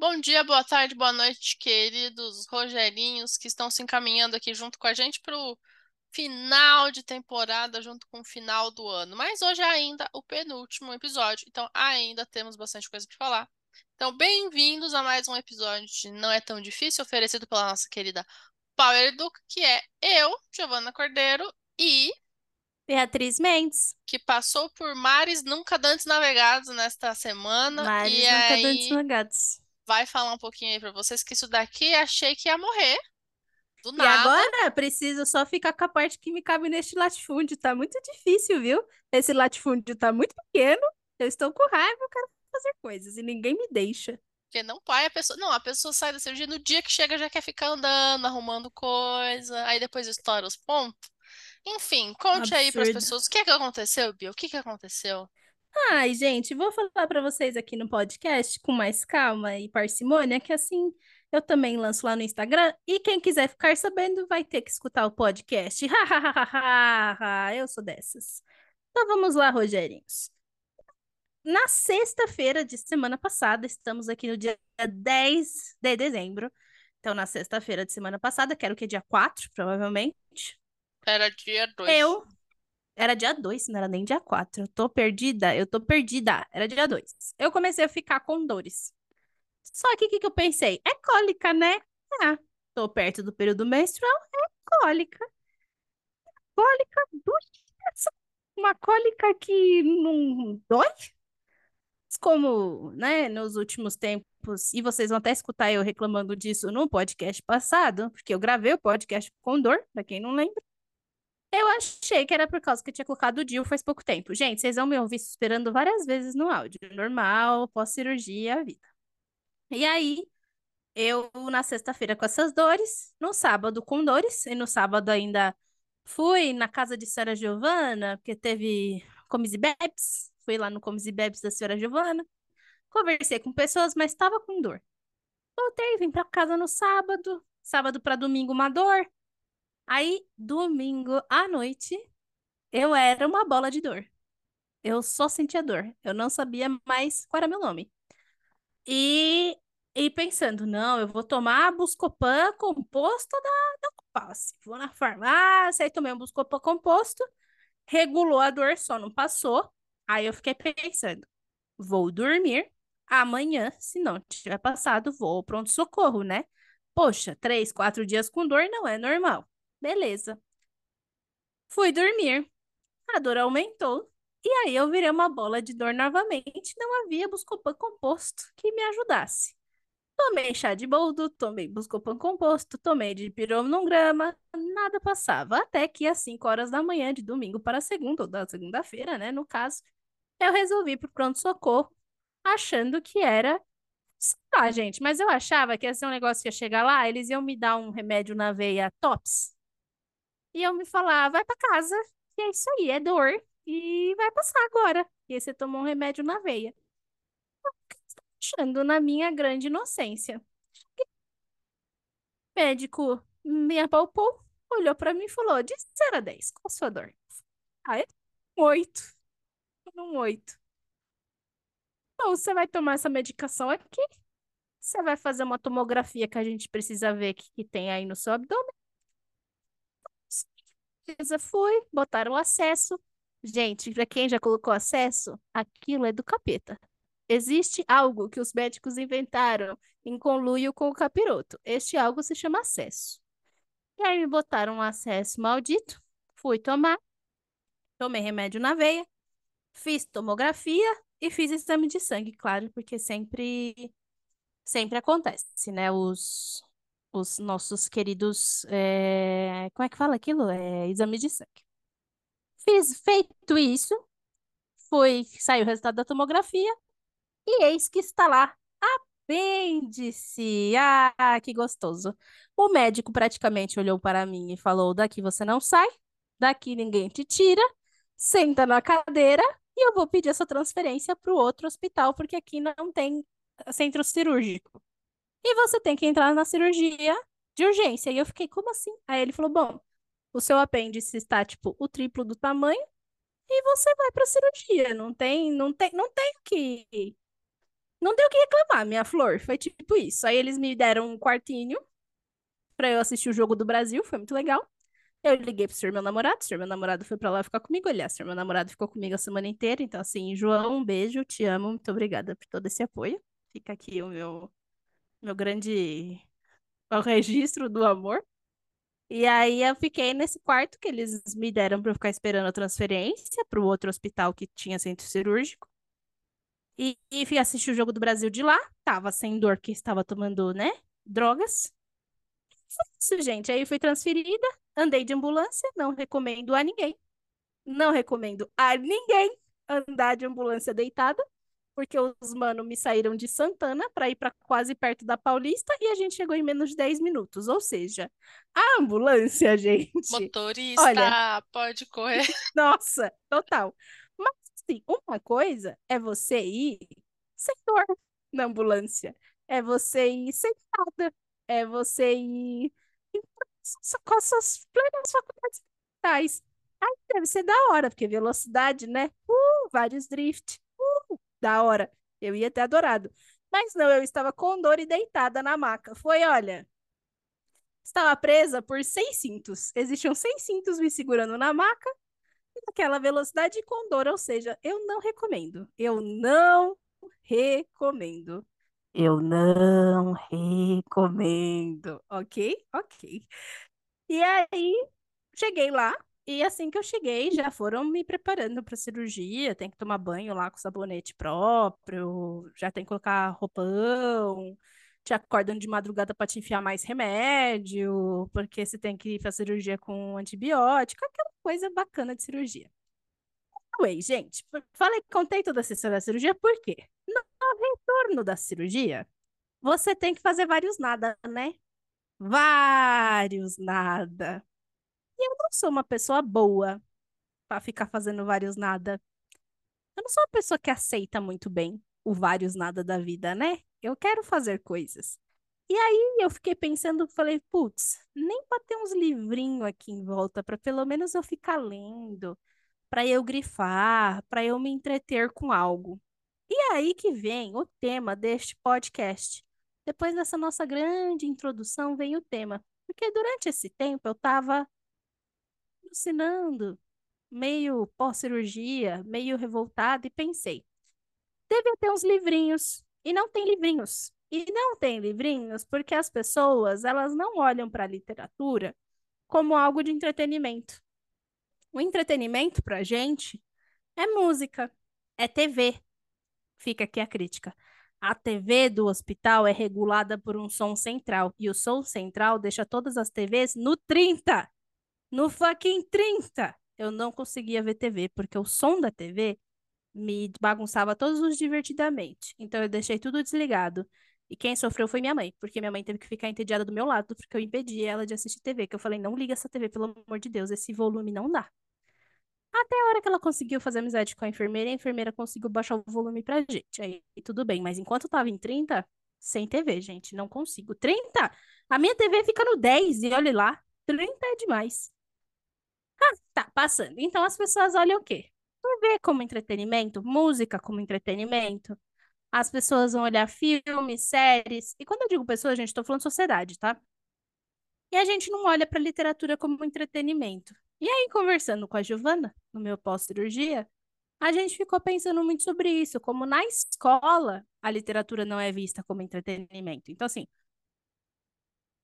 Bom dia, boa tarde, boa noite, queridos Rogerinhos que estão se encaminhando aqui junto com a gente para o final de temporada, junto com o final do ano. Mas hoje é ainda o penúltimo episódio, então ainda temos bastante coisa para falar. Então, bem-vindos a mais um episódio de Não é Tão Difícil, oferecido pela nossa querida Power Educa, que é eu, Giovana Cordeiro, e Beatriz Mendes. que passou por mares nunca antes navegados nesta semana. Mares nunca aí dantes nagados. Vai falar um pouquinho aí para vocês que isso daqui achei que ia morrer. Do E nada. agora preciso só ficar com a parte que me cabe neste latifúndio. Tá muito difícil, viu? Esse latifúndio tá muito pequeno. Eu estou com raiva, eu quero fazer coisas e ninguém me deixa. Porque não pai, a pessoa. Não, a pessoa sai da cirurgia no dia que chega já quer ficar andando, arrumando coisa, aí depois estoura os pontos. Enfim, conte aí pras Absurdo. pessoas o que é que aconteceu, Bia? O que que aconteceu? Ai, gente, vou falar pra vocês aqui no podcast com mais calma e parcimônia, que assim eu também lanço lá no Instagram. E quem quiser ficar sabendo vai ter que escutar o podcast. eu sou dessas. Então vamos lá, Rogerinhos. Na sexta-feira de semana passada, estamos aqui no dia 10 de dezembro. Então, na sexta-feira de semana passada, que era o que? Dia 4, provavelmente. Era dia 2. Eu. Era dia 2, não era nem dia 4. Eu tô perdida, eu tô perdida. Era dia 2. Eu comecei a ficar com dores. Só que o que, que eu pensei? É cólica, né? Ah, tô perto do período menstrual, é cólica. Cólica doença. Uma cólica que não dói. Como, né, nos últimos tempos, e vocês vão até escutar eu reclamando disso no podcast passado, porque eu gravei o podcast com dor, pra quem não lembra. Eu achei que era por causa que eu tinha colocado o DIU faz pouco tempo. Gente, vocês vão me ouvir esperando várias vezes no áudio. Normal, pós-cirurgia, vida. E aí, eu na sexta-feira com essas dores, no sábado com dores, e no sábado ainda fui na casa de Senhora Giovana, porque teve comes e bebes. Fui lá no comes e bebes da Senhora Giovana. Conversei com pessoas, mas estava com dor. Voltei, vim pra casa no sábado. Sábado para domingo, uma dor. Aí, domingo à noite, eu era uma bola de dor. Eu só sentia dor. Eu não sabia mais qual era meu nome. E, e pensando, não, eu vou tomar Buscopan composto da, da Copalce. Vou na farmácia, aí tomei um Buscopan composto, regulou a dor, só não passou. Aí eu fiquei pensando, vou dormir. Amanhã, se não tiver passado, vou pronto-socorro, né? Poxa, três, quatro dias com dor não é normal. Beleza. Fui dormir. A dor aumentou. E aí eu virei uma bola de dor novamente. Não havia Buscopan composto que me ajudasse. Tomei chá de boldo, tomei Buscopan composto, tomei de piromnograma, nada passava. Até que às 5 horas da manhã, de domingo para segunda, ou da segunda-feira, né, no caso, eu resolvi ir pro pronto-socorro, achando que era ah, gente, mas eu achava que ia ser um negócio que ia chegar lá, eles iam me dar um remédio na veia Tops. E eu me falar, vai pra casa, que é isso aí, é dor, e vai passar agora. E aí você tomou um remédio na veia. Eu fiquei Achando na minha grande inocência. O médico me apalpou, olhou pra mim e falou: de 0 a 10, qual a sua dor? Ah, é um 8. Um 8. Então, você vai tomar essa medicação aqui. Você vai fazer uma tomografia que a gente precisa ver o que, que tem aí no seu abdômen. Beleza, fui, botaram o acesso. Gente, para quem já colocou acesso, aquilo é do capeta. Existe algo que os médicos inventaram em conluio com o capiroto. Este algo se chama acesso. E aí me botaram um acesso maldito. Fui tomar. Tomei remédio na veia. Fiz tomografia e fiz exame de sangue, claro, porque sempre sempre acontece, né? Os, os nossos queridos. é, Como é que fala aquilo? É, exame de sangue. Fiz feito isso, foi, saiu o resultado da tomografia, e eis que está lá. Apêndice! Ah, que gostoso. O médico praticamente olhou para mim e falou: daqui você não sai, daqui ninguém te tira, senta na cadeira e eu vou pedir essa transferência para o outro hospital, porque aqui não tem centro cirúrgico. E você tem que entrar na cirurgia de urgência. E eu fiquei, como assim? Aí ele falou: bom, o seu apêndice está, tipo, o triplo do tamanho e você vai para cirurgia. Não tem, não tem, não tem o que. Não deu o que reclamar, minha flor. Foi tipo isso. Aí eles me deram um quartinho pra eu assistir o jogo do Brasil, foi muito legal. Eu liguei pro seu meu namorado, seu meu namorado foi pra lá ficar comigo. Aliás, seu meu namorado ficou comigo a semana inteira. Então, assim, João, um beijo, te amo, muito obrigada por todo esse apoio. Fica aqui o meu, meu grande o registro do amor. E aí eu fiquei nesse quarto que eles me deram para ficar esperando a transferência para o outro hospital que tinha centro cirúrgico. E, e fui assistir o jogo do Brasil de lá. Tava sem dor, que estava tomando, né? Drogas. Isso, gente. Aí fui transferida, andei de ambulância, não recomendo a ninguém. Não recomendo a ninguém andar de ambulância deitada porque os mano me saíram de Santana para ir para quase perto da Paulista e a gente chegou em menos de 10 minutos. Ou seja, a ambulância, gente. Motorista, olha, pode correr. Nossa, total. Mas assim, uma coisa é você ir sem dor na ambulância. É você ir sentada. É você ir com as suas plenas faculdades mentais. Aí deve ser da hora, porque velocidade, né? Uh, vários drift da hora. Eu ia ter adorado. Mas não, eu estava com dor e deitada na maca. Foi, olha, estava presa por seis cintos. Existiam seis cintos me segurando na maca, naquela velocidade com dor, ou seja, eu não recomendo. Eu não recomendo. Eu não recomendo. Ok? Ok. E aí, cheguei lá, e assim que eu cheguei, já foram me preparando para cirurgia. Tem que tomar banho lá com sabonete próprio, já tem que colocar roupão, te acordam de madrugada para te enfiar mais remédio, porque você tem que ir para cirurgia com antibiótico, aquela coisa bacana de cirurgia. Anyway, gente, falei, contei toda a história da cirurgia, por quê? No retorno da cirurgia, você tem que fazer vários nada, né? Vários nada. E eu não sou uma pessoa boa para ficar fazendo vários nada. Eu não sou uma pessoa que aceita muito bem o vários nada da vida, né? Eu quero fazer coisas. E aí eu fiquei pensando, falei, putz, nem para ter uns livrinhos aqui em volta para pelo menos eu ficar lendo, para eu grifar, para eu me entreter com algo. E aí que vem o tema deste podcast. Depois dessa nossa grande introdução vem o tema, porque durante esse tempo eu estava alucinando, meio pós-cirurgia, meio revoltada, e pensei: deve ter uns livrinhos. E não tem livrinhos. E não tem livrinhos porque as pessoas elas não olham para a literatura como algo de entretenimento. O entretenimento para a gente é música, é TV. Fica aqui a crítica. A TV do hospital é regulada por um som central e o som central deixa todas as TVs no 30. No fucking 30, eu não conseguia ver TV, porque o som da TV me bagunçava todos os divertidamente. Então eu deixei tudo desligado. E quem sofreu foi minha mãe, porque minha mãe teve que ficar entediada do meu lado, porque eu impedi ela de assistir TV, que eu falei, não liga essa TV, pelo amor de Deus, esse volume não dá. Até a hora que ela conseguiu fazer amizade com a enfermeira, a enfermeira conseguiu baixar o volume pra gente. Aí tudo bem, mas enquanto eu tava em 30, sem TV, gente, não consigo. 30? A minha TV fica no 10 e olhe lá, 30 é demais. Ah, tá, passando. Então as pessoas olham o quê? TV como entretenimento, música como entretenimento. As pessoas vão olhar filmes, séries. E quando eu digo pessoas, gente, estou falando sociedade, tá? E a gente não olha para literatura como entretenimento. E aí, conversando com a Giovana, no meu pós-cirurgia, a gente ficou pensando muito sobre isso, como na escola a literatura não é vista como entretenimento. Então, assim,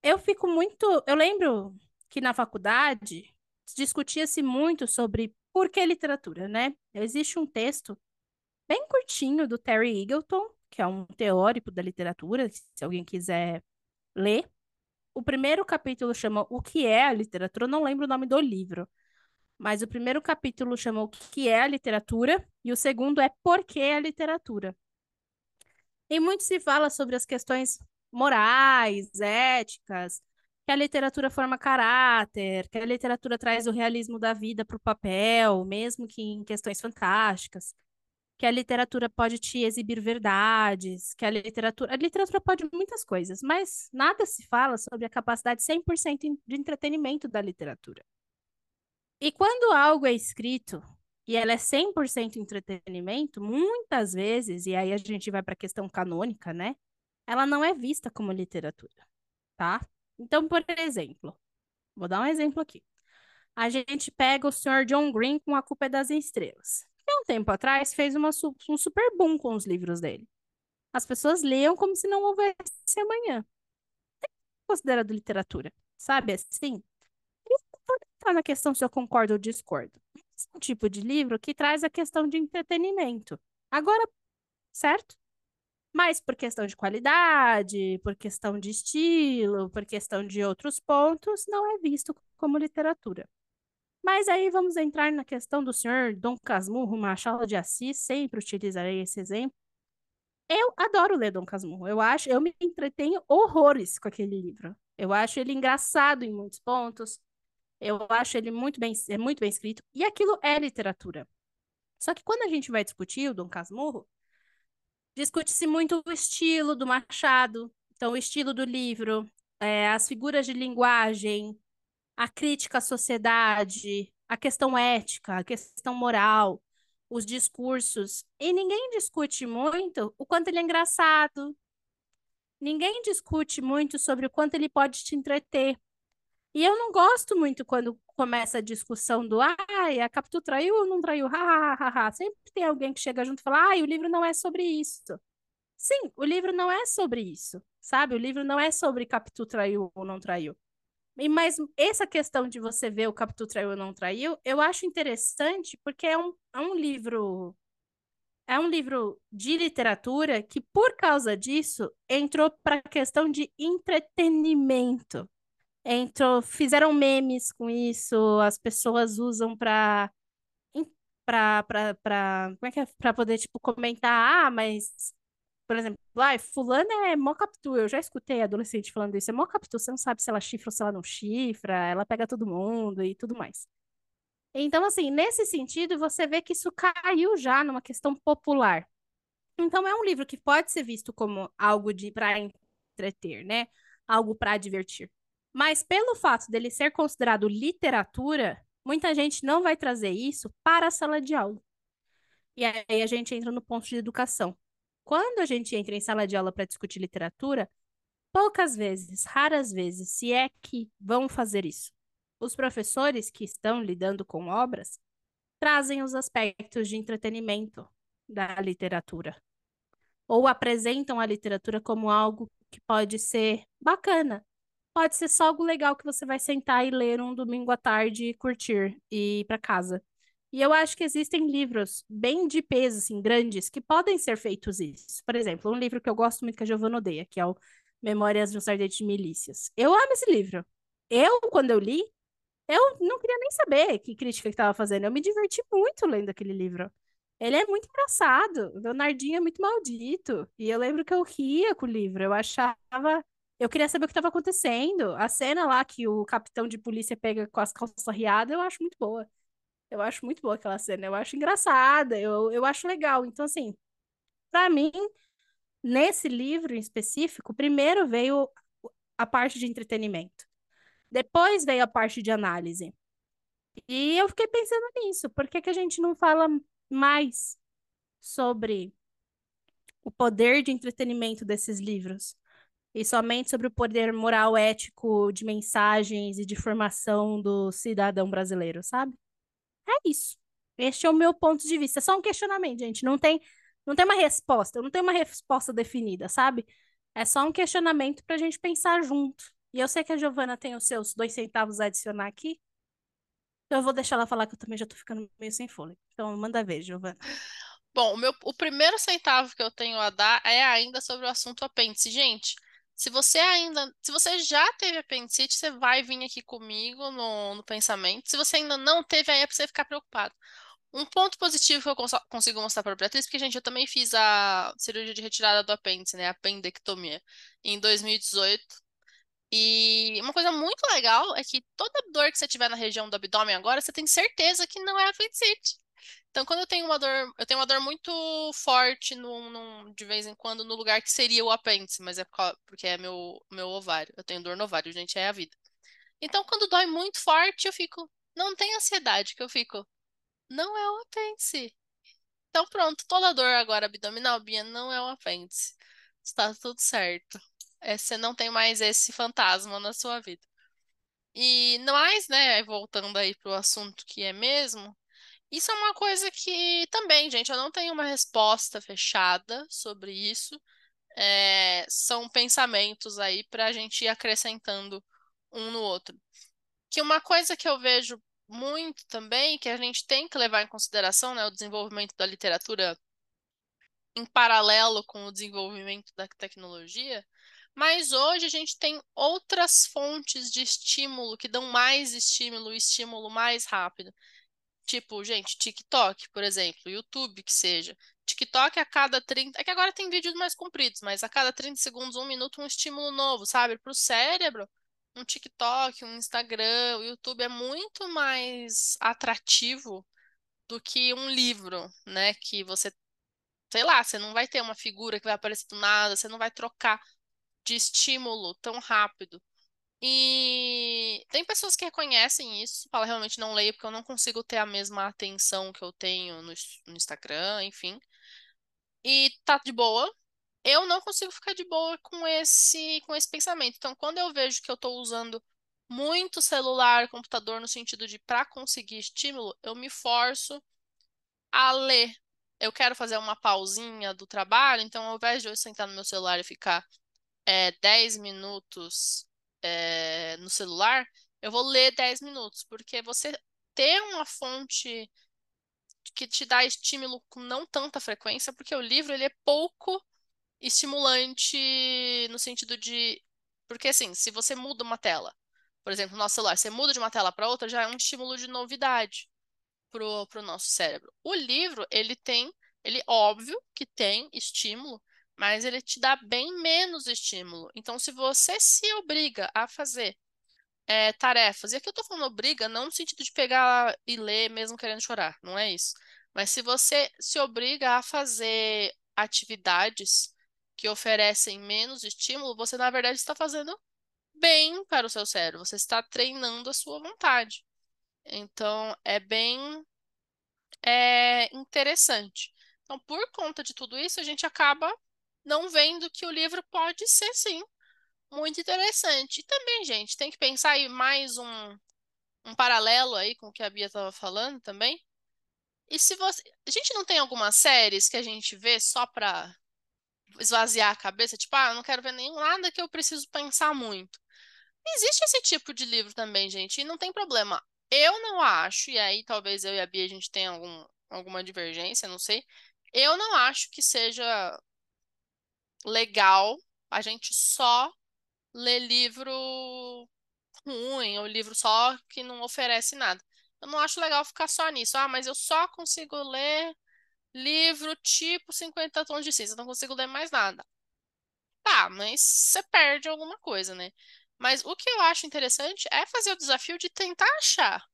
eu fico muito. Eu lembro que na faculdade discutia-se muito sobre por que literatura, né? Existe um texto bem curtinho do Terry Eagleton, que é um teórico da literatura, se alguém quiser ler. O primeiro capítulo chama O que é a literatura? Eu não lembro o nome do livro, mas o primeiro capítulo chama O que é a literatura e o segundo é Por que a literatura? E muito se fala sobre as questões morais, éticas, que a literatura forma caráter, que a literatura traz o realismo da vida para o papel, mesmo que em questões fantásticas, que a literatura pode te exibir verdades, que a literatura, a literatura pode muitas coisas, mas nada se fala sobre a capacidade 100% de entretenimento da literatura. E quando algo é escrito e ela é 100% entretenimento, muitas vezes, e aí a gente vai para a questão canônica, né? Ela não é vista como literatura, tá? Então, por exemplo, vou dar um exemplo aqui. A gente pega o Sr. John Green com A Culpa é das Estrelas. Há um tempo atrás fez uma, um super boom com os livros dele. As pessoas leiam como se não houvesse amanhã. É considerado literatura, sabe assim? Entrar na questão se eu concordo ou discordo um tipo de livro que traz a questão de entretenimento. Agora, certo? Mas por questão de qualidade, por questão de estilo, por questão de outros pontos, não é visto como literatura. Mas aí vamos entrar na questão do senhor Dom Casmurro Machado de Assis, sempre utilizarei esse exemplo. Eu adoro ler Dom Casmurro. Eu acho, eu me entretenho horrores com aquele livro. Eu acho ele engraçado em muitos pontos. Eu acho ele muito bem, é muito bem escrito. E aquilo é literatura. Só que quando a gente vai discutir o Dom Casmurro, discute-se muito o estilo do Machado, então o estilo do livro, é, as figuras de linguagem, a crítica à sociedade, a questão ética, a questão moral, os discursos. E ninguém discute muito o quanto ele é engraçado. Ninguém discute muito sobre o quanto ele pode te entreter. E eu não gosto muito quando começa a discussão do ai, a Capitu traiu ou não traiu? Ha, ha, ha, ha. Sempre tem alguém que chega junto e fala, ai, o livro não é sobre isso. Sim, o livro não é sobre isso, sabe? O livro não é sobre Capitu traiu ou não traiu. E, mas essa questão de você ver o Capitu traiu ou não traiu, eu acho interessante porque é um, é um livro é um livro de literatura que, por causa disso, entrou para a questão de entretenimento entrou, fizeram memes com isso, as pessoas usam para para para como é que é para poder tipo comentar, ah, mas por exemplo, ai, fulana é captura. Eu já escutei adolescente falando isso, é mó captura, você não sabe se ela chifra ou se ela não chifra, ela pega todo mundo e tudo mais. Então, assim, nesse sentido, você vê que isso caiu já numa questão popular. Então, é um livro que pode ser visto como algo de para entreter, né? Algo para divertir. Mas pelo fato dele ser considerado literatura, muita gente não vai trazer isso para a sala de aula. E aí a gente entra no ponto de educação. Quando a gente entra em sala de aula para discutir literatura, poucas vezes, raras vezes, se é que vão fazer isso. Os professores que estão lidando com obras trazem os aspectos de entretenimento da literatura. Ou apresentam a literatura como algo que pode ser bacana, pode ser só algo legal que você vai sentar e ler um domingo à tarde e curtir e ir para casa. E eu acho que existem livros bem de peso, assim, grandes, que podem ser feitos isso. Por exemplo, um livro que eu gosto muito que a Giovanna odeia, que é o Memórias de um Sardete de Milícias. Eu amo esse livro. Eu, quando eu li, eu não queria nem saber que crítica que estava fazendo. Eu me diverti muito lendo aquele livro. Ele é muito engraçado. O Leonardinho é muito maldito. E eu lembro que eu ria com o livro. Eu achava eu queria saber o que estava acontecendo. A cena lá que o capitão de polícia pega com as calças riadas, eu acho muito boa. Eu acho muito boa aquela cena. Eu acho engraçada, eu, eu acho legal. Então, assim, para mim, nesse livro em específico, primeiro veio a parte de entretenimento. Depois veio a parte de análise. E eu fiquei pensando nisso. Por que, que a gente não fala mais sobre o poder de entretenimento desses livros? E somente sobre o poder moral ético de mensagens e de formação do cidadão brasileiro, sabe? É isso. Este é o meu ponto de vista. É só um questionamento, gente. Não tem, não tem uma resposta. Não tem uma resposta definida, sabe? É só um questionamento para a gente pensar junto. E eu sei que a Giovana tem os seus dois centavos a adicionar aqui. Então eu vou deixar ela falar que eu também já tô ficando meio sem fôlego. Então manda ver, Giovana. Bom, o, meu, o primeiro centavo que eu tenho a dar é ainda sobre o assunto apêndice. Gente, se você ainda, se você já teve apendicite, você vai vir aqui comigo no, no pensamento. Se você ainda não teve, aí é pra você ficar preocupado. Um ponto positivo que eu cons consigo mostrar para a Beatriz, porque, gente, eu também fiz a cirurgia de retirada do apêndice, né? Apendectomia, em 2018. E uma coisa muito legal é que toda dor que você tiver na região do abdômen agora, você tem certeza que não é apendicite. Então, quando eu tenho uma dor, eu tenho uma dor muito forte de vez em quando no lugar que seria o apêndice, mas é porque é meu, meu ovário. Eu tenho dor no ovário, gente, é a vida. Então, quando dói muito forte, eu fico. Não tem ansiedade, que eu fico. Não é um apêndice. Então pronto, toda dor agora abdominal, Bia, não é um apêndice. Está tudo certo. É, você não tem mais esse fantasma na sua vida. E mais, né, voltando aí pro assunto que é mesmo, isso é uma coisa que também, gente, eu não tenho uma resposta fechada sobre isso. É, são pensamentos aí para a gente ir acrescentando um no outro. Que uma coisa que eu vejo muito também, que a gente tem que levar em consideração, né, o desenvolvimento da literatura em paralelo com o desenvolvimento da tecnologia, mas hoje a gente tem outras fontes de estímulo que dão mais estímulo, estímulo mais rápido. Tipo, gente, TikTok, por exemplo, YouTube, que seja. TikTok a cada 30. É que agora tem vídeos mais compridos, mas a cada 30 segundos, um minuto, um estímulo novo, sabe? Para o cérebro, um TikTok, um Instagram, o YouTube é muito mais atrativo do que um livro, né? Que você, sei lá, você não vai ter uma figura que vai aparecer do nada, você não vai trocar de estímulo tão rápido. E tem pessoas que reconhecem isso, fala realmente não leio porque eu não consigo ter a mesma atenção que eu tenho no, no Instagram, enfim. E tá de boa. Eu não consigo ficar de boa com esse com esse pensamento. Então, quando eu vejo que eu estou usando muito celular, computador no sentido de para conseguir estímulo, eu me forço a ler. Eu quero fazer uma pausinha do trabalho, então ao invés de eu sentar no meu celular e ficar é, 10 minutos é, no celular, eu vou ler 10 minutos, porque você ter uma fonte que te dá estímulo com não tanta frequência, porque o livro ele é pouco estimulante no sentido de. Porque assim, se você muda uma tela, por exemplo, no nosso celular, você muda de uma tela para outra, já é um estímulo de novidade pro, pro nosso cérebro. O livro, ele tem, ele óbvio que tem estímulo, mas ele te dá bem menos estímulo. Então, se você se obriga a fazer é, tarefas, e aqui eu tô falando obriga, não no sentido de pegar e ler mesmo querendo chorar, não é isso. Mas se você se obriga a fazer atividades que oferecem menos estímulo, você na verdade está fazendo bem para o seu cérebro, você está treinando a sua vontade. Então, é bem é, interessante. Então, por conta de tudo isso, a gente acaba não vendo que o livro pode ser, sim, muito interessante. E também, gente, tem que pensar aí mais um, um paralelo aí com o que a Bia estava falando também. E se você. A gente não tem algumas séries que a gente vê só para esvaziar a cabeça, tipo, ah, não quero ver nenhum nada que eu preciso pensar muito. Existe esse tipo de livro também, gente, e não tem problema. Eu não acho, e aí talvez eu e a Bia a gente tenha algum, alguma divergência, não sei. Eu não acho que seja legal a gente só ler livro ruim, ou livro só que não oferece nada. Eu não acho legal ficar só nisso. Ah, mas eu só consigo ler livro tipo 50 tons de cinza, não consigo ler mais nada. Tá, mas você perde alguma coisa, né? Mas o que eu acho interessante é fazer o desafio de tentar achar.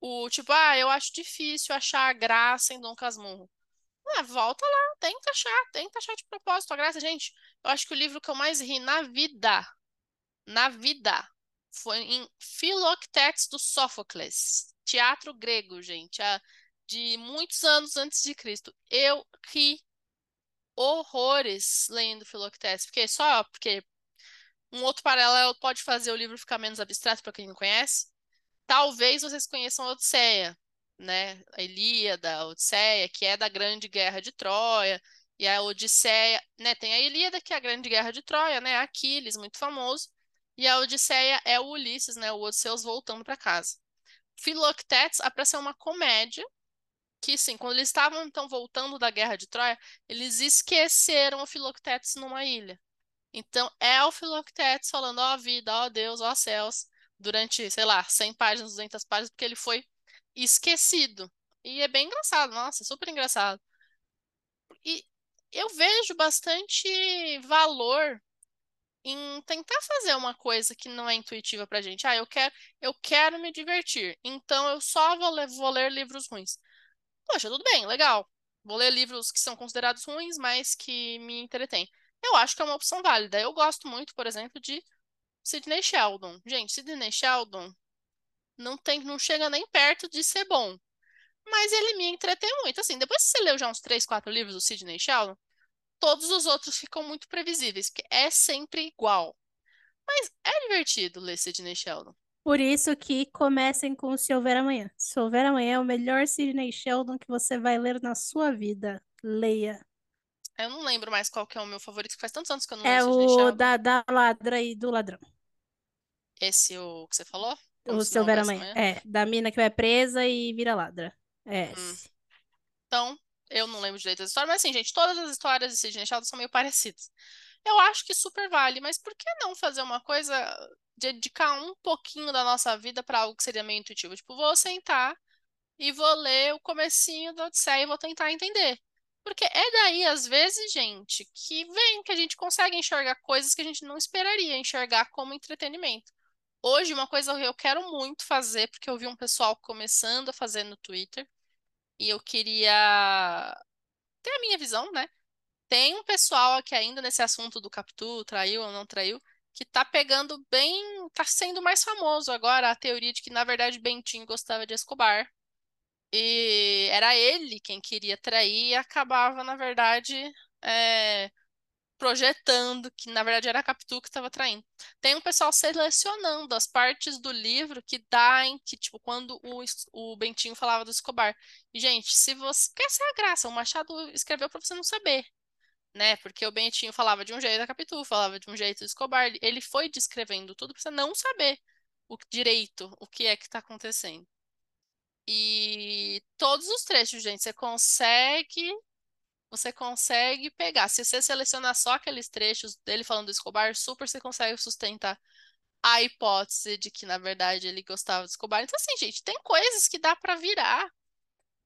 O tipo, ah, eu acho difícil achar a graça em Dom Casmurro. Ah, volta lá, tenta achar, tenta achar de propósito a graça. Gente, eu acho que o livro que eu mais ri na vida, na vida, foi em Filoctetes do Sófocles, teatro grego, gente, de muitos anos antes de Cristo. Eu ri horrores lendo Filoctetes, porque só porque um outro paralelo pode fazer o livro ficar menos abstrato para quem não conhece. Talvez vocês conheçam a Odisseia, né? A Ilíada, a Odisseia, que é da Grande Guerra de Troia, e a Odisseia, né? Tem a Ilíada, que é a Grande Guerra de Troia, né? Aquiles, muito famoso, e a Odisseia é o Ulisses, né? O Odisseus voltando para casa. Filoctetes é para ser uma comédia que, sim, quando eles estavam então voltando da Guerra de Troia, eles esqueceram o Filoctetes numa ilha. Então, é o Filoctetes falando, ó oh, vida, ó oh, Deus, ó oh, céus, durante, sei lá, 100 páginas, 200 páginas, porque ele foi esquecido. E é bem engraçado, nossa, super engraçado. E eu vejo bastante valor em tentar fazer uma coisa que não é intuitiva pra gente. Ah, eu quero, eu quero me divertir, então eu só vou ler, vou ler livros ruins. Poxa, tudo bem, legal. Vou ler livros que são considerados ruins, mas que me entretêm. Eu acho que é uma opção válida. Eu gosto muito, por exemplo, de Sidney Sheldon. Gente, Sidney Sheldon não tem, não chega nem perto de ser bom. mas ele me entretém muito. Assim, depois que você leu já uns três, quatro livros do Sidney Sheldon, todos os outros ficam muito previsíveis, porque é sempre igual. Mas é divertido ler Sidney Sheldon. Por isso que comecem com Se Houver Amanhã. Se Houver Amanhã é o melhor Sidney Sheldon que você vai ler na sua vida. Leia. Eu não lembro mais qual que é o meu favorito, que faz tantos anos que eu não É leio Sidney o Sheldon. da, da ladra e do ladrão. Esse o que você falou? Como O se Se não Houver houvesse Amanhã. amanhã? É, da mina que vai presa e vira ladra. É. Hum. Então, eu não lembro direito das histórias, mas assim, gente, todas as histórias de Sidney Sheldon são meio parecidas. Eu acho que super vale, mas por que não fazer uma coisa, dedicar um pouquinho da nossa vida para algo que seria meio intuitivo? Tipo, vou sentar e vou ler o comecinho da Odisseia e vou tentar entender. Porque é daí, às vezes, gente, que vem que a gente consegue enxergar coisas que a gente não esperaria enxergar como entretenimento. Hoje, uma coisa que eu quero muito fazer, porque eu vi um pessoal começando a fazer no Twitter, e eu queria ter a minha visão, né? Tem um pessoal aqui ainda nesse assunto do Capitu, traiu ou não traiu, que tá pegando bem, tá sendo mais famoso agora a teoria de que, na verdade, Bentinho gostava de Escobar. E era ele quem queria trair e acabava, na verdade, é, projetando que, na verdade, era a Capitu que estava traindo. Tem um pessoal selecionando as partes do livro que dá em que, tipo, quando o, o Bentinho falava do Escobar. E, gente, se você. Porque essa é a graça, o Machado escreveu para você não saber né? Porque o Bentinho falava de um jeito da Capitu, falava de um jeito do Escobar. Ele foi descrevendo tudo pra você não saber o direito, o que é que tá acontecendo. E todos os trechos, gente, você consegue, você consegue pegar. Se você selecionar só aqueles trechos dele falando do Escobar, super você consegue sustentar a hipótese de que, na verdade, ele gostava do Escobar. Então, assim, gente, tem coisas que dá pra virar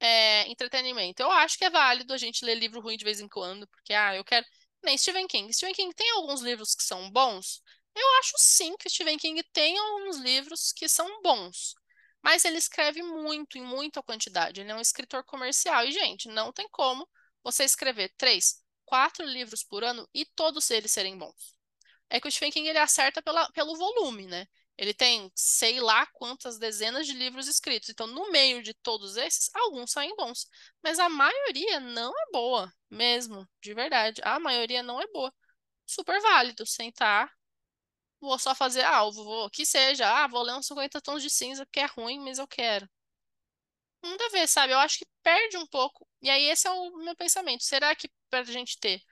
é, entretenimento. Eu acho que é válido a gente ler livro ruim de vez em quando, porque, ah, eu quero. Nem Stephen King. Stephen King tem alguns livros que são bons. Eu acho sim que Stephen King tem alguns livros que são bons. Mas ele escreve muito, em muita quantidade. Ele é um escritor comercial. E, gente, não tem como você escrever três, quatro livros por ano e todos eles serem bons. É que o Stephen King ele acerta pela, pelo volume, né? Ele tem sei lá quantas dezenas de livros escritos. Então, no meio de todos esses, alguns saem bons. Mas a maioria não é boa, mesmo, de verdade. A maioria não é boa. Super válido sentar. Vou só fazer, ah, vou, que seja, ah, vou ler uns 50 tons de cinza, que é ruim, mas eu quero. Nada a ver, sabe? Eu acho que perde um pouco. E aí, esse é o meu pensamento. Será que para a gente ter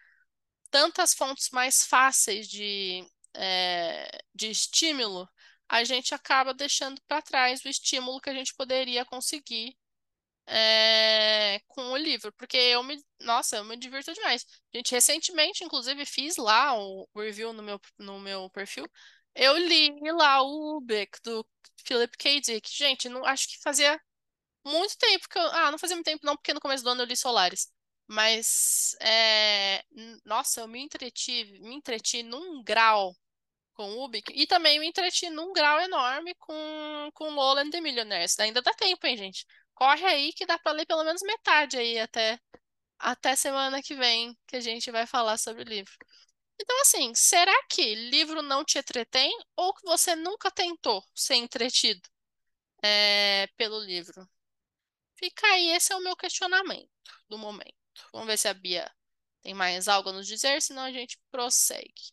tantas fontes mais fáceis de, é, de estímulo, a gente acaba deixando para trás o estímulo que a gente poderia conseguir é, com o livro, porque eu me, nossa, eu me divirto demais. Gente, recentemente, inclusive, fiz lá o review no meu, no meu perfil. Eu li lá o Beck do Philip K. Dick. Gente, não, acho que fazia muito tempo que eu. Ah, não fazia muito tempo, não, porque no começo do ano eu li Solaris. Mas, é, nossa, eu me entreti, me entreti num grau com o Ubik. E também me entreti num grau enorme com, com Lola and the Millionaires. Ainda dá tempo, hein, gente? Corre aí que dá pra ler pelo menos metade aí até, até semana que vem, que a gente vai falar sobre o livro. Então, assim, será que livro não te entretém ou que você nunca tentou ser entretido, é, pelo livro? Fica aí, esse é o meu questionamento do momento. Vamos ver se a Bia tem mais algo a nos dizer, senão a gente prossegue.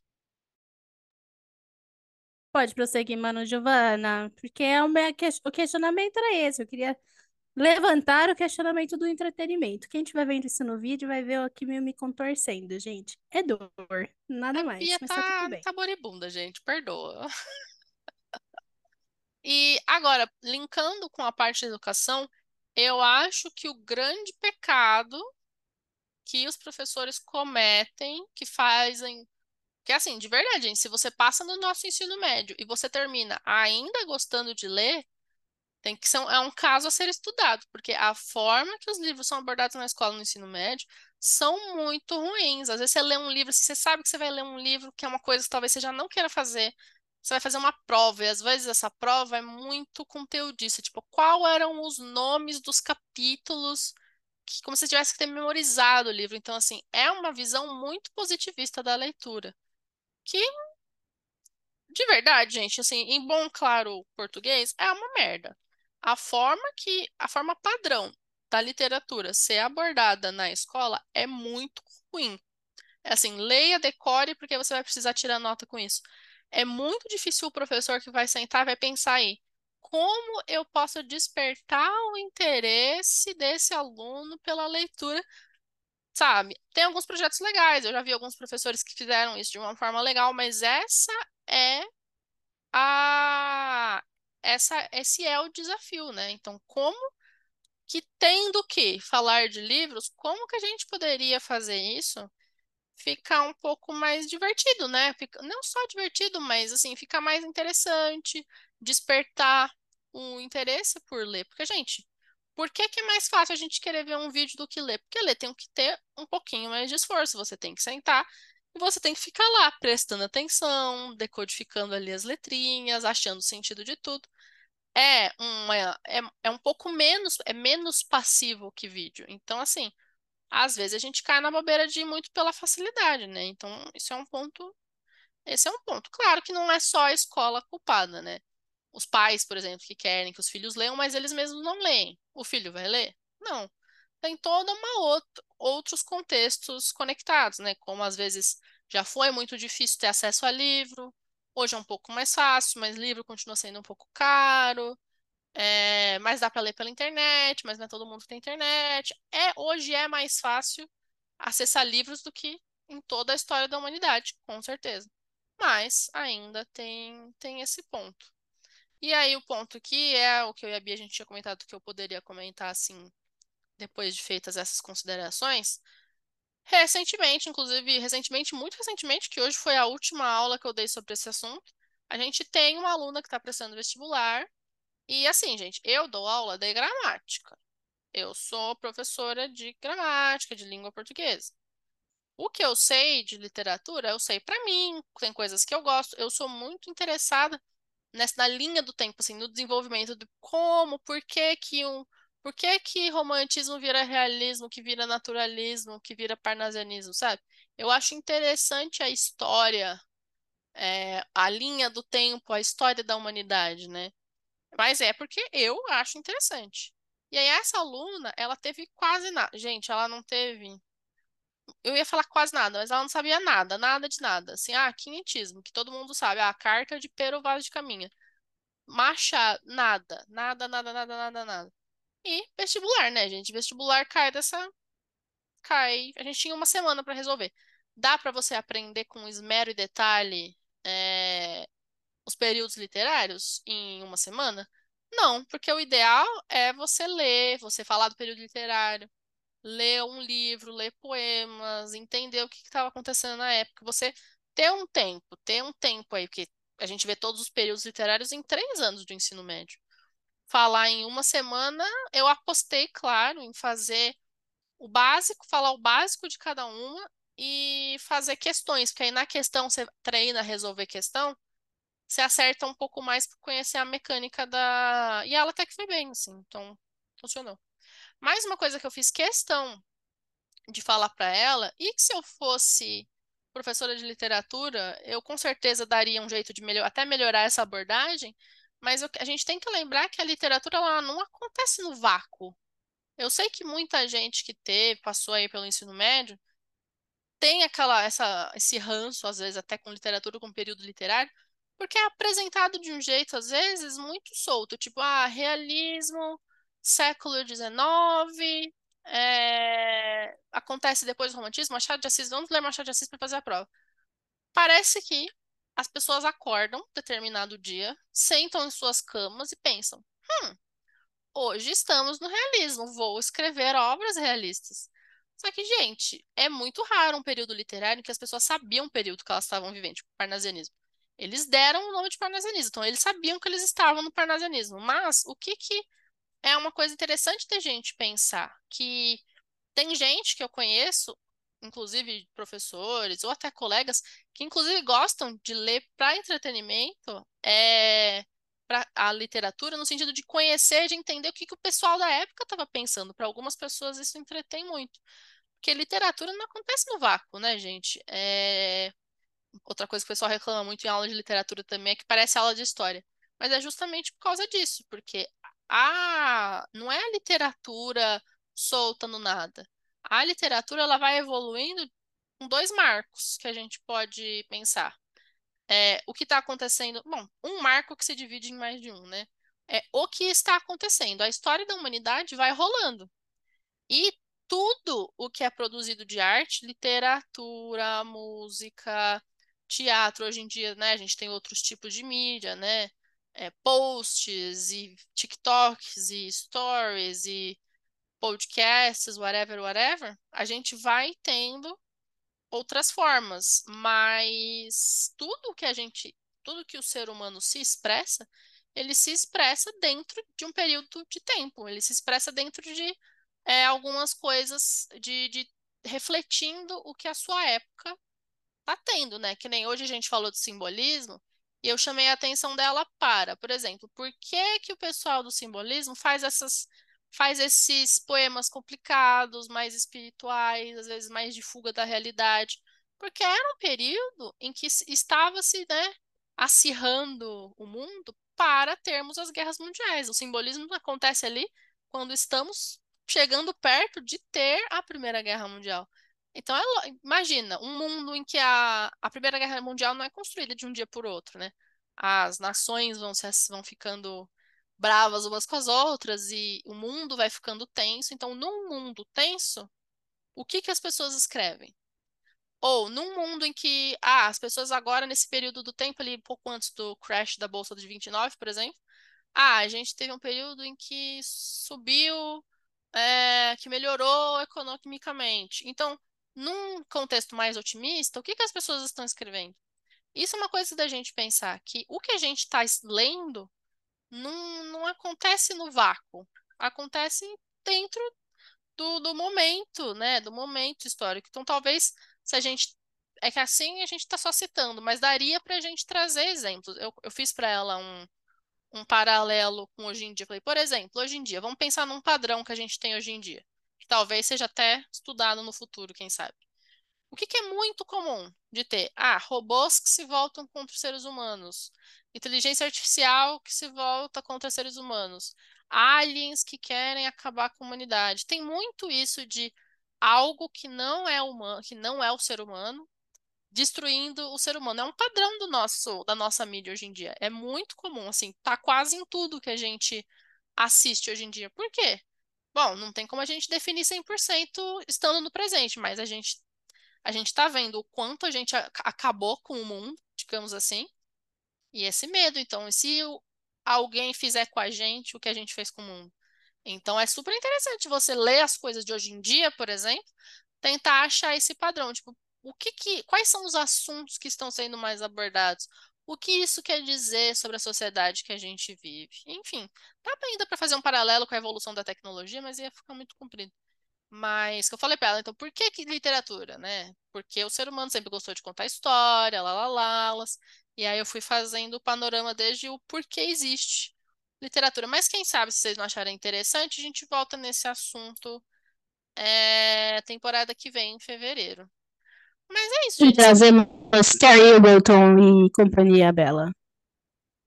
Pode prosseguir, mano, Giovana, porque é o, meu ques- o questionamento era esse. Eu queria levantar o questionamento do entretenimento. Quem estiver vendo isso no vídeo vai ver eu aqui meio me contorcendo, gente. É dor, nada A mais, Bia mas tá tá, tudo bem. tá moribunda, gente, perdoa. E agora, linkando com a parte da educação, eu acho que o grande pecado que os professores cometem, que fazem. Que assim, de verdade, gente, se você passa no nosso ensino médio e você termina ainda gostando de ler, tem que ser é um caso a ser estudado, porque a forma que os livros são abordados na escola no ensino médio são muito ruins. Às vezes você lê um livro, assim, você sabe que você vai ler um livro que é uma coisa que talvez você já não queira fazer. Você vai fazer uma prova, e às vezes essa prova é muito conteudista, tipo, qual eram os nomes dos capítulos, que, como se você tivesse que ter memorizado o livro. Então, assim, é uma visão muito positivista da leitura. Que, de verdade, gente, assim, em bom, claro português, é uma merda. A forma que, a forma padrão da literatura ser abordada na escola é muito ruim. É assim, leia, decore, porque você vai precisar tirar nota com isso. É muito difícil o professor que vai sentar vai pensar aí, como eu posso despertar o interesse desse aluno pela leitura, sabe? Tem alguns projetos legais, eu já vi alguns professores que fizeram isso de uma forma legal, mas essa é a essa esse é o desafio, né? Então, como que tendo que falar de livros, como que a gente poderia fazer isso ficar um pouco mais divertido, né? Fica, não só divertido, mas assim, ficar mais interessante, despertar o interesse por ler. Porque, gente, por que, que é mais fácil a gente querer ver um vídeo do que ler? Porque ler tem que ter um pouquinho mais de esforço. Você tem que sentar e você tem que ficar lá prestando atenção, decodificando ali as letrinhas, achando o sentido de tudo. É, uma, é, é um pouco menos, é menos passivo que vídeo. Então, assim, às vezes a gente cai na bobeira de ir muito pela facilidade, né? Então, isso é um ponto. Esse é um ponto. Claro que não é só a escola culpada, né? Os pais, por exemplo, que querem que os filhos leiam, mas eles mesmos não leem. O filho vai ler? Não. Tem toda uma outra, outros contextos conectados, né? Como às vezes já foi muito difícil ter acesso a livro, hoje é um pouco mais fácil, mas livro continua sendo um pouco caro. É, mas dá para ler pela internet, mas não é todo mundo que tem internet. É, hoje é mais fácil acessar livros do que em toda a história da humanidade, com certeza. Mas ainda tem, tem esse ponto. E aí o ponto que é o que eu e a Bia a gente tinha comentado que eu poderia comentar assim, depois de feitas essas considerações, recentemente, inclusive recentemente, muito recentemente, que hoje foi a última aula que eu dei sobre esse assunto, a gente tem uma aluna que está prestando vestibular e assim, gente, eu dou aula de gramática. Eu sou professora de gramática, de língua portuguesa. O que eu sei de literatura, eu sei para mim, tem coisas que eu gosto. Eu sou muito interessada nessa na linha do tempo, assim, no desenvolvimento de como, por que que um, por que que romantismo vira realismo, que vira naturalismo, que vira parnasianismo, sabe? Eu acho interessante a história, é, a linha do tempo, a história da humanidade, né? Mas é porque eu acho interessante. E aí, essa aluna, ela teve quase nada. Gente, ela não teve. Eu ia falar quase nada, mas ela não sabia nada, nada de nada. Assim, ah, quinhentismo, que todo mundo sabe. Ah, carta de Pero Vaz de Caminha. Machado, nada, nada, nada, nada, nada, nada. E vestibular, né, gente? Vestibular cai dessa. Cai. A gente tinha uma semana para resolver. Dá para você aprender com esmero e detalhe é, os períodos literários em uma semana? Não, porque o ideal é você ler, você falar do período literário, ler um livro, ler poemas, entender o que estava acontecendo na época. Você ter um tempo, ter um tempo aí, porque a gente vê todos os períodos literários em três anos do ensino médio. Falar em uma semana, eu apostei, claro, em fazer o básico, falar o básico de cada uma e fazer questões, porque aí na questão você treina a resolver questão, você acerta um pouco mais para conhecer a mecânica da. E ela até que foi bem, assim, então funcionou. Mais uma coisa que eu fiz questão de falar para ela, e que se eu fosse professora de literatura, eu com certeza daria um jeito de melhor, até melhorar essa abordagem, mas eu, a gente tem que lembrar que a literatura ela não acontece no vácuo. Eu sei que muita gente que teve, passou aí pelo ensino médio, tem aquela, essa, esse ranço, às vezes, até com literatura, com período literário, porque é apresentado de um jeito, às vezes, muito solto, tipo, ah, realismo, século XIX, é... acontece depois do romantismo, Machado de Assis, vamos ler Machado de Assis para fazer a prova. Parece que as pessoas acordam determinado dia, sentam em suas camas e pensam: hum, hoje estamos no realismo, vou escrever obras realistas. Só que, gente, é muito raro um período literário em que as pessoas sabiam o período que elas estavam vivendo, tipo, parnasianismo. Eles deram o nome de parnasianismo, então eles sabiam que eles estavam no parnasianismo. Mas o que que é uma coisa interessante da gente pensar que tem gente que eu conheço, inclusive professores ou até colegas, que inclusive gostam de ler para entretenimento, é, para a literatura no sentido de conhecer, de entender o que, que o pessoal da época estava pensando. Para algumas pessoas isso entretém muito. Porque literatura não acontece no vácuo, né, gente? É, outra coisa que o pessoal reclama muito em aula de literatura também é que parece aula de história. Mas é justamente por causa disso, porque a, não é a literatura solta no nada. A literatura ela vai evoluindo com dois marcos que a gente pode pensar. É, o que está acontecendo. Bom, um marco que se divide em mais de um, né? É o que está acontecendo. A história da humanidade vai rolando. E tudo o que é produzido de arte, literatura, música, teatro, hoje em dia, né, a gente tem outros tipos de mídia, né? É, posts e TikToks e stories e podcasts, whatever, whatever, a gente vai tendo outras formas, mas tudo que a gente, tudo que o ser humano se expressa, ele se expressa dentro de um período de tempo, ele se expressa dentro de é, algumas coisas, de, de refletindo o que a sua época tá tendo, né? Que nem hoje a gente falou de simbolismo, e eu chamei a atenção dela para, por exemplo, por que que o pessoal do simbolismo faz essas faz esses poemas complicados, mais espirituais, às vezes mais de fuga da realidade, porque era um período em que estava-se, né, acirrando o mundo para termos as guerras mundiais. O simbolismo acontece ali quando estamos chegando perto de ter a Primeira Guerra Mundial. Então, é, imagina, um mundo em que a, a Primeira Guerra Mundial não é construída de um dia por outro, né? As nações vão, se, vão ficando bravas umas com as outras e o mundo vai ficando tenso. Então, num mundo tenso, o que, que as pessoas escrevem? Ou num mundo em que, ah, as pessoas agora, nesse período do tempo ali, pouco antes do crash da Bolsa de 29, por exemplo, ah, a gente teve um período em que subiu, é, que melhorou economicamente. Então, num contexto mais otimista, o que, que as pessoas estão escrevendo? Isso é uma coisa da gente pensar, que o que a gente está lendo não, não acontece no vácuo, acontece dentro do, do momento, né? Do momento histórico. Então, talvez, se a gente. É que assim a gente está só citando, mas daria para a gente trazer exemplos. Eu, eu fiz para ela um, um paralelo com hoje em dia. Falei, por exemplo, hoje em dia, vamos pensar num padrão que a gente tem hoje em dia que talvez seja até estudado no futuro, quem sabe. O que, que, é muito comum de ter? Ah, robôs que se voltam contra seres humanos, inteligência artificial que se volta contra seres humanos, aliens que querem acabar com a humanidade. Tem muito isso de algo que não é humano, que não é o ser humano, destruindo o ser humano. É um padrão do nosso, da nossa mídia hoje em dia. É muito comum, assim, tá quase em tudo que a gente assiste hoje em dia. Por quê? Bom, não tem como a gente definir 100% estando no presente, mas a gente a gente está vendo o quanto a gente acabou com o mundo, digamos assim, e esse medo. Então, e se alguém fizer com a gente o que a gente fez com o mundo? Então, é super interessante você ler as coisas de hoje em dia, por exemplo, tentar achar esse padrão, tipo, o que que, quais são os assuntos que estão sendo mais abordados? O que isso quer dizer sobre a sociedade que a gente vive. Enfim, dá ainda para fazer um paralelo com a evolução da tecnologia, mas ia ficar muito comprido. Mas que eu falei para ela, então, por que, que literatura, né? Porque o ser humano sempre gostou de contar história, lá, lá, lá, lá e aí eu fui fazendo o panorama desde o porquê existe literatura. Mas quem sabe, se vocês não acharem interessante, a gente volta nesse assunto é, temporada que vem, em fevereiro. Mas é isso, gente. Trazemos Terry Eagleton e companhia Bela.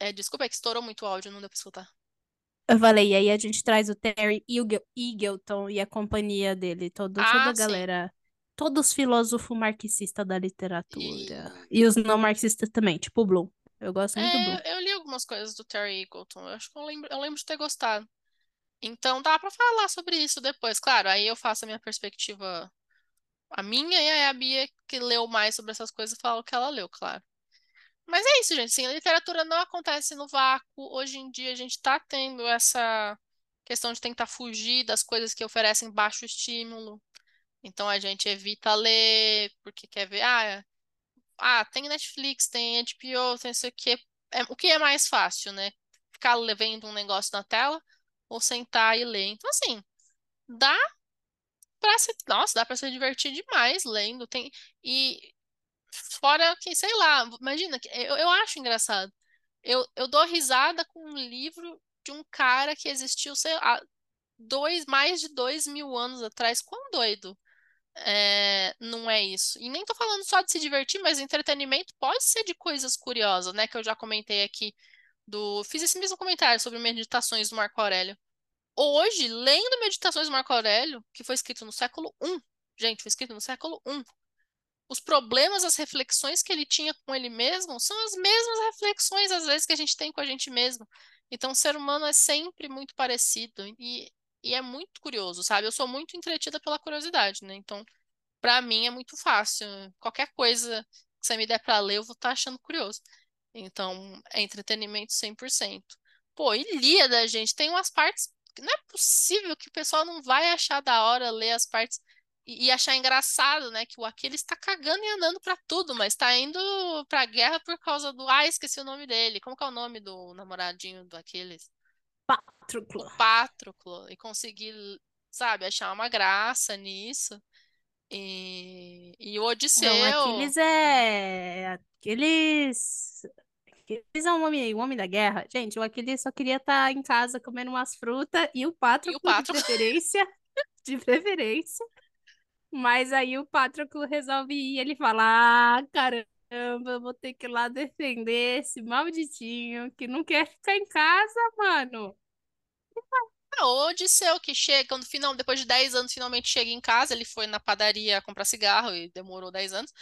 É, desculpa, é que estourou muito o áudio, não deu pra escutar. Eu falei, e aí a gente traz o Terry Eagleton e a companhia dele, todo, ah, toda a sim. galera, todos os filósofos marxistas da literatura. E... e os não marxistas também, tipo o Bloom. Eu gosto muito é, do Bloom. Eu li algumas coisas do Terry Eagleton, eu acho que eu lembro, eu lembro de ter gostado. Então dá pra falar sobre isso depois. Claro, aí eu faço a minha perspectiva a minha e a Bia, que leu mais sobre essas coisas, fala o que ela leu, claro. Mas é isso, gente. Sim, a literatura não acontece no vácuo. Hoje em dia a gente está tendo essa questão de tentar fugir das coisas que oferecem baixo estímulo. Então a gente evita ler porque quer ver, ah, ah tem Netflix, tem HBO, tem isso aqui. É, o que é mais fácil, né? Ficar vendo um negócio na tela ou sentar e ler. Então, assim, dá pra se. Nossa, dá pra se divertir demais lendo. Tem, e fora que, sei lá, imagina, eu, eu acho engraçado. Eu, eu dou risada com um livro de um cara que existiu, sei lá, dois, mais de dois mil anos atrás. Quão doido é, não é isso? E nem tô falando só de se divertir, mas entretenimento pode ser de coisas curiosas, né? Que eu já comentei aqui do. Fiz esse mesmo comentário sobre meditações do Marco Aurélio. Hoje, lendo Meditações do Marco Aurélio, que foi escrito no século I, gente, foi escrito no século I, os problemas, as reflexões que ele tinha com ele mesmo são as mesmas reflexões, às vezes, que a gente tem com a gente mesmo. Então, o ser humano é sempre muito parecido e, e é muito curioso, sabe? Eu sou muito entretida pela curiosidade, né? Então, para mim é muito fácil. Qualquer coisa que você me der para ler, eu vou estar tá achando curioso. Então, é entretenimento 100%. Pô, Ilíada, gente, tem umas partes. Não é possível que o pessoal não vai achar da hora ler as partes e, e achar engraçado, né? Que o Aquiles está cagando e andando para tudo, mas está indo pra guerra por causa do. Ah, esqueci o nome dele. Como que é o nome do namoradinho do Aquiles? Patroclo. O Patroclo. E conseguir, sabe, achar uma graça nisso. E, e o Odisseu. Não, Aquiles é. Aquiles. Aquiles é um homem, um homem da guerra. Gente, o Aquiles só queria estar tá em casa comendo umas frutas e o Patroclo, o Patroclo... de preferência. de preferência. Mas aí o Patroclo resolve ir. Ele fala: Ah, caramba, eu vou ter que ir lá defender esse malditinho que não quer ficar em casa, mano. Ah, o Odisseu que chega, no final, depois de 10 anos, finalmente chega em casa. Ele foi na padaria comprar cigarro e demorou 10 anos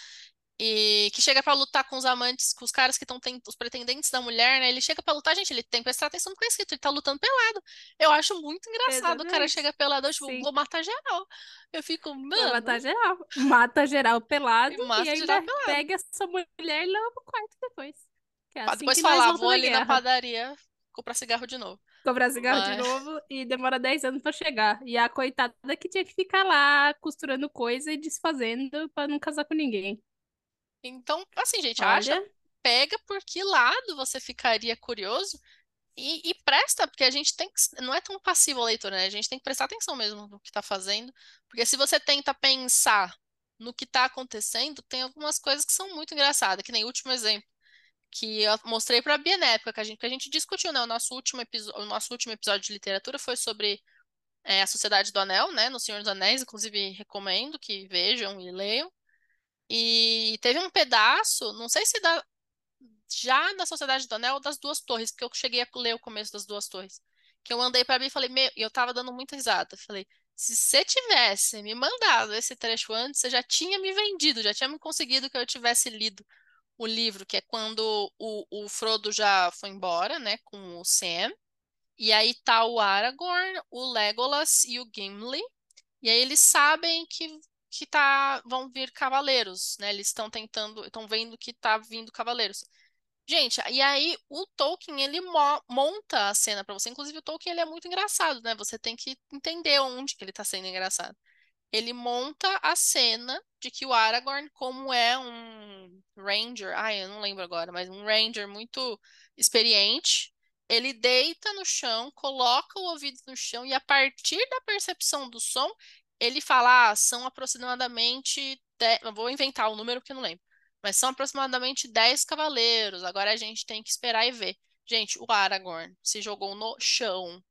e que chega para lutar com os amantes, com os caras que estão os pretendentes da mulher, né? Ele chega para lutar, gente, ele tem que prestar atenção no que é escrito, ele tá lutando pelado. Eu acho muito engraçado. Exatamente. O cara chega pelado, eu tipo, Sim. vou matar geral. Eu fico, mano. Vou matar geral. Mata geral pelado e, mata e ainda pelado. pega essa mulher e leva pro quarto depois. É assim depois falar, vou ali guerra. na padaria comprar cigarro de novo. Comprar cigarro Mas... de novo e demora 10 anos para chegar. E a coitada que tinha que ficar lá costurando coisa e desfazendo para não casar com ninguém. Então, assim, gente, Olha. acha, pega por que lado você ficaria curioso e, e, presta, porque a gente tem que. Não é tão passivo a leitura, né? A gente tem que prestar atenção mesmo no que está fazendo. Porque se você tenta pensar no que está acontecendo, tem algumas coisas que são muito engraçadas, que nem o último exemplo que eu mostrei para a Bia na época que a gente, que a gente discutiu, né? O nosso último, o nosso último episódio de literatura foi sobre é, a Sociedade do Anel, né? No Senhor dos Anéis, inclusive recomendo que vejam e leiam. E teve um pedaço, não sei se da, já na Sociedade do Anel das Duas Torres, porque eu cheguei a ler o começo das Duas Torres. Que eu andei para mim e falei, meu, e eu tava dando muita risada. Falei, se você tivesse me mandado esse trecho antes, você já tinha me vendido, já tinha me conseguido que eu tivesse lido o livro, que é quando o, o Frodo já foi embora, né, com o Sam. E aí tá o Aragorn, o Legolas e o Gimli. E aí eles sabem que que tá, vão vir cavaleiros, né? Eles estão tentando, estão vendo que tá vindo cavaleiros. Gente, e aí o Tolkien ele mo monta a cena para você. Inclusive o Tolkien ele é muito engraçado, né? Você tem que entender onde que ele tá sendo engraçado. Ele monta a cena de que o Aragorn, como é um ranger, ai, eu não lembro agora, mas um ranger muito experiente, ele deita no chão, coloca o ouvido no chão e a partir da percepção do som, ele fala, ah, são aproximadamente. Eu vou inventar o número porque não lembro. Mas são aproximadamente 10 cavaleiros. Agora a gente tem que esperar e ver. Gente, o Aragorn se jogou no chão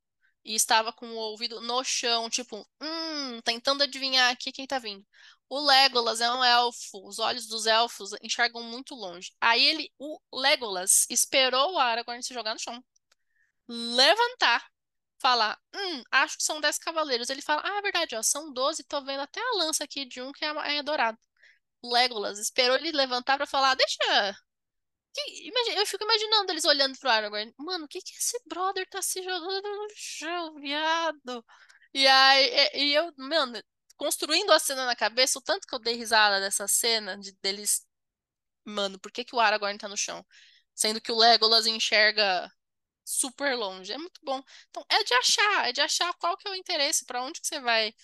e estava com o ouvido no chão, tipo, hum, tentando adivinhar aqui quem tá vindo. O Legolas é um elfo, os olhos dos elfos enxergam muito longe. Aí ele, o Legolas, esperou o Aragorn se jogar no chão, levantar falar, hum, acho que são 10 cavaleiros. Ele fala, ah, é verdade, ó, são 12, tô vendo até a lança aqui de um que é, é dourado. Legolas esperou ele levantar para falar, deixa. Que, imagina, eu fico imaginando eles olhando pro Aragorn. Mano, o que que esse brother tá se jogando no chão, viado? E aí, e, e eu, mano, construindo a cena na cabeça, o tanto que eu dei risada dessa cena de deles. Mano, por que que o Aragorn tá no chão? Sendo que o Legolas enxerga super longe. É muito bom. Então, é de achar, é de achar qual que é o interesse, para onde que você vai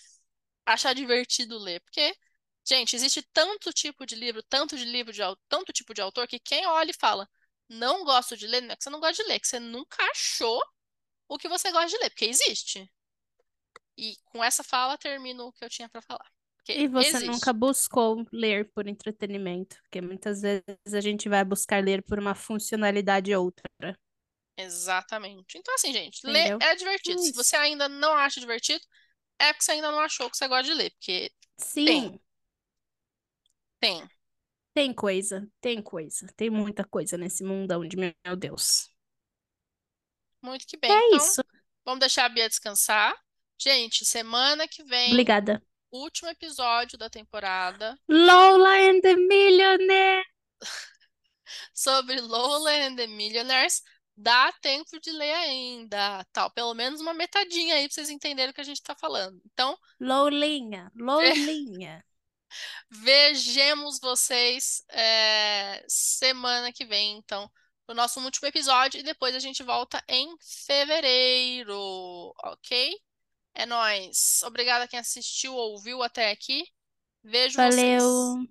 achar divertido ler. Porque, gente, existe tanto tipo de livro, tanto de livro de tanto tipo de autor que quem olha e fala, não gosto de ler, não é que você não gosta de ler, é que você nunca achou o que você gosta de ler, porque existe. E com essa fala termino o que eu tinha para falar. E você existe. nunca buscou ler por entretenimento, porque muitas vezes a gente vai buscar ler por uma funcionalidade outra. Exatamente. Então, assim, gente, ler é divertido. Isso. Se você ainda não acha divertido, é porque você ainda não achou que você gosta de ler, porque Sim. tem. Tem. Tem coisa, tem coisa. Tem muita coisa nesse mundão de meu Deus. Muito que bem. É então, isso. Vamos deixar a Bia descansar. Gente, semana que vem, Obrigada. último episódio da temporada Lola and the Millionaire. sobre Lola and the Millionaires. Dá tempo de ler ainda, tal. Pelo menos uma metadinha aí pra vocês entenderem o que a gente tá falando. Então, Lolinha, Lolinha. vejamos vocês é, semana que vem, então, no nosso último episódio. E depois a gente volta em fevereiro, ok? É nóis. Obrigada quem assistiu ou ouviu até aqui. Vejo vocês. Valeu.